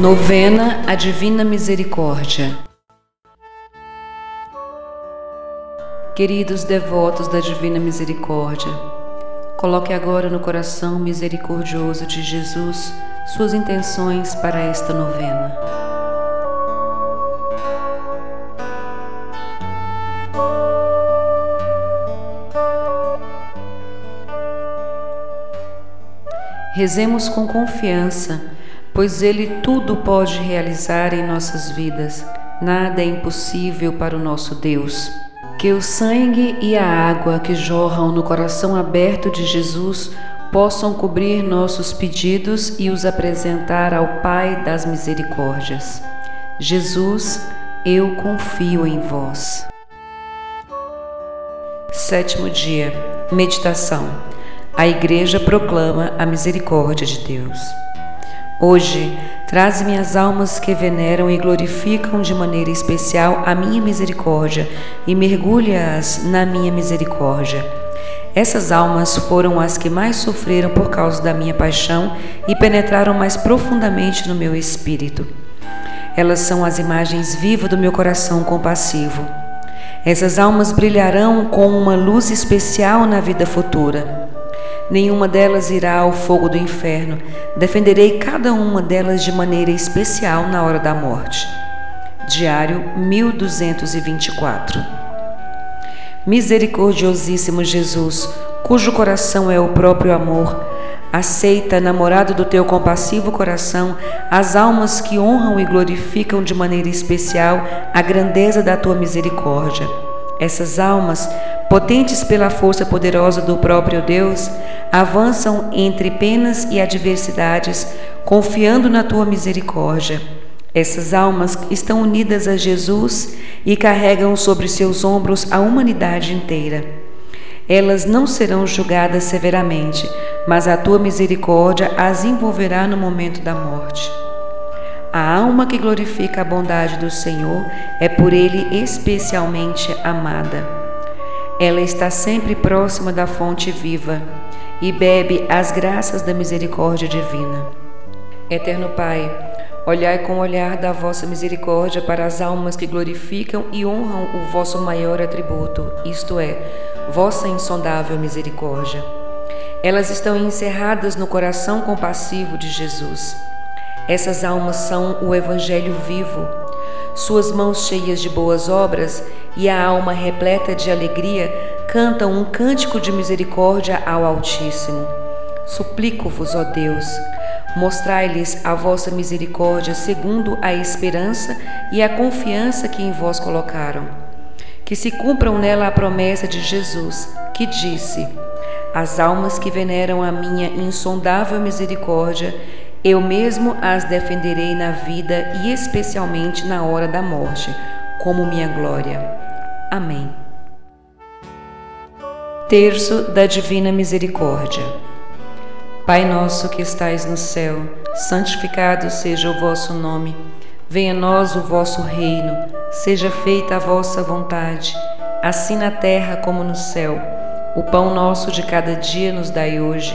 Novena a Divina Misericórdia. Queridos devotos da Divina Misericórdia, coloque agora no coração misericordioso de Jesus suas intenções para esta novena. Rezemos com confiança pois Ele tudo pode realizar em nossas vidas. Nada é impossível para o nosso Deus. Que o sangue e a água que jorram no coração aberto de Jesus possam cobrir nossos pedidos e os apresentar ao Pai das Misericórdias. Jesus, eu confio em vós. Sétimo dia, meditação. A Igreja proclama a misericórdia de Deus. Hoje, traze-me as almas que veneram e glorificam de maneira especial a minha misericórdia e mergulha-as na minha misericórdia. Essas almas foram as que mais sofreram por causa da minha paixão e penetraram mais profundamente no meu espírito. Elas são as imagens vivas do meu coração compassivo. Essas almas brilharão com uma luz especial na vida futura nenhuma delas irá ao fogo do inferno. Defenderei cada uma delas de maneira especial na hora da morte. Diário 1224. Misericordiosíssimo Jesus, cujo coração é o próprio amor, aceita, namorado do teu compassivo coração, as almas que honram e glorificam de maneira especial a grandeza da tua misericórdia. Essas almas potentes pela força poderosa do próprio Deus, avançam entre penas e adversidades, confiando na tua misericórdia. Essas almas estão unidas a Jesus e carregam sobre seus ombros a humanidade inteira. Elas não serão julgadas severamente, mas a tua misericórdia as envolverá no momento da morte. A alma que glorifica a bondade do Senhor é por ele especialmente amada. Ela está sempre próxima da fonte viva e bebe as graças da misericórdia divina. Eterno Pai, olhai com o olhar da vossa misericórdia para as almas que glorificam e honram o vosso maior atributo, isto é, vossa insondável misericórdia. Elas estão encerradas no coração compassivo de Jesus. Essas almas são o Evangelho vivo suas mãos cheias de boas obras e a alma repleta de alegria cantam um cântico de misericórdia ao Altíssimo. Suplico-vos, ó Deus, mostrai-lhes a vossa misericórdia segundo a esperança e a confiança que em vós colocaram. Que se cumpram nela a promessa de Jesus, que disse: As almas que veneram a minha insondável misericórdia eu mesmo as defenderei na vida e especialmente na hora da morte, como minha glória. Amém. Terço da Divina Misericórdia. Pai nosso que estais no céu, santificado seja o vosso nome. Venha a nós o vosso reino. Seja feita a vossa vontade, assim na terra como no céu. O pão nosso de cada dia nos dai hoje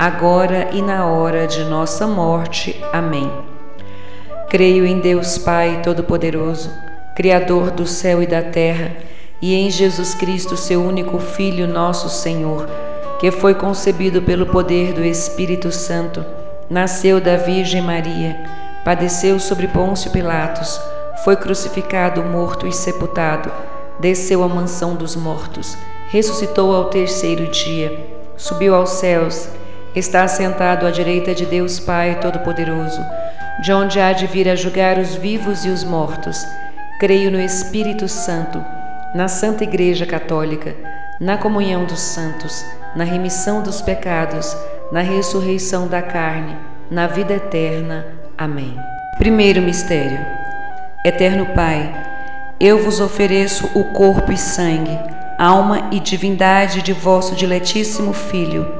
agora e na hora de nossa morte. Amém. Creio em Deus Pai Todo-Poderoso, Criador do céu e da terra, e em Jesus Cristo, seu único Filho, nosso Senhor, que foi concebido pelo poder do Espírito Santo, nasceu da Virgem Maria, padeceu sobre Pôncio Pilatos, foi crucificado, morto e sepultado, desceu à mansão dos mortos, ressuscitou ao terceiro dia, subiu aos céus, está assentado à direita de Deus Pai Todo-Poderoso, de onde há de vir a julgar os vivos e os mortos. Creio no Espírito Santo, na Santa Igreja Católica, na comunhão dos santos, na remissão dos pecados, na ressurreição da carne, na vida eterna. Amém. Primeiro mistério. Eterno Pai, eu vos ofereço o corpo e sangue, alma e divindade de vosso diletíssimo Filho,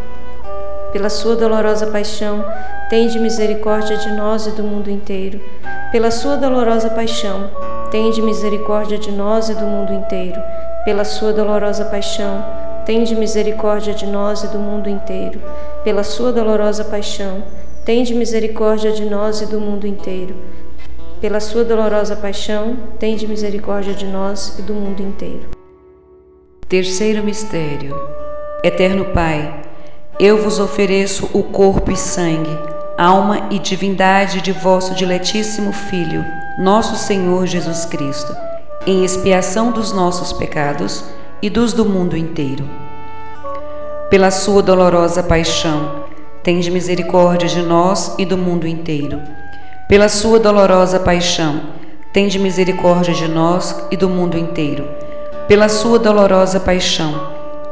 pela sua dolorosa paixão, tende misericórdia de nós e do mundo inteiro. Pela sua dolorosa paixão, tende misericórdia de nós e do mundo inteiro. Pela sua dolorosa paixão, tende misericórdia de nós e do mundo inteiro. Pela sua dolorosa paixão, tende misericórdia de nós e do mundo inteiro. Pela sua dolorosa paixão, tende misericórdia de nós e do mundo inteiro. Terceiro mistério. Eterno Pai, eu vos ofereço o corpo e sangue, alma e divindade de vosso diletíssimo Filho, nosso Senhor Jesus Cristo, em expiação dos nossos pecados e dos do mundo inteiro. Pela sua dolorosa paixão, tende misericórdia de nós e do mundo inteiro. Pela sua dolorosa paixão, tende misericórdia de nós e do mundo inteiro. Pela sua dolorosa paixão,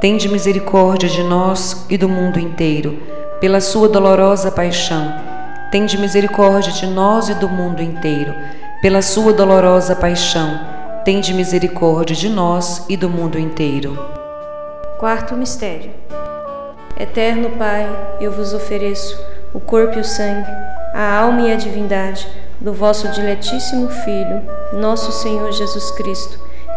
Tende misericórdia de nós e do mundo inteiro, pela sua dolorosa paixão. Tende misericórdia de nós e do mundo inteiro, pela sua dolorosa paixão. Tende misericórdia de nós e do mundo inteiro. Quarto mistério. Eterno Pai, eu vos ofereço o corpo e o sangue, a alma e a divindade do vosso diletíssimo Filho, nosso Senhor Jesus Cristo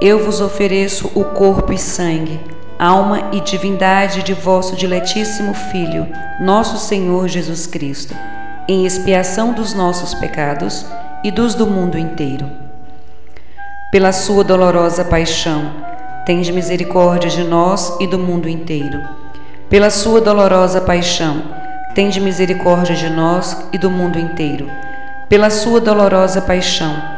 eu vos ofereço o corpo e sangue, alma e divindade de vosso diletíssimo Filho, nosso Senhor Jesus Cristo, em expiação dos nossos pecados e dos do mundo inteiro. Pela sua dolorosa paixão, tende misericórdia de nós e do mundo inteiro. Pela sua dolorosa paixão, tende misericórdia de nós e do mundo inteiro. Pela sua dolorosa paixão,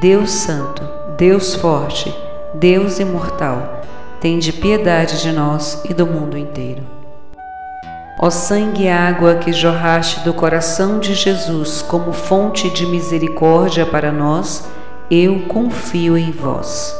Deus Santo, Deus Forte, Deus Imortal, tende piedade de nós e do mundo inteiro. Ó sangue e água que jorraste do coração de Jesus como fonte de misericórdia para nós, eu confio em vós.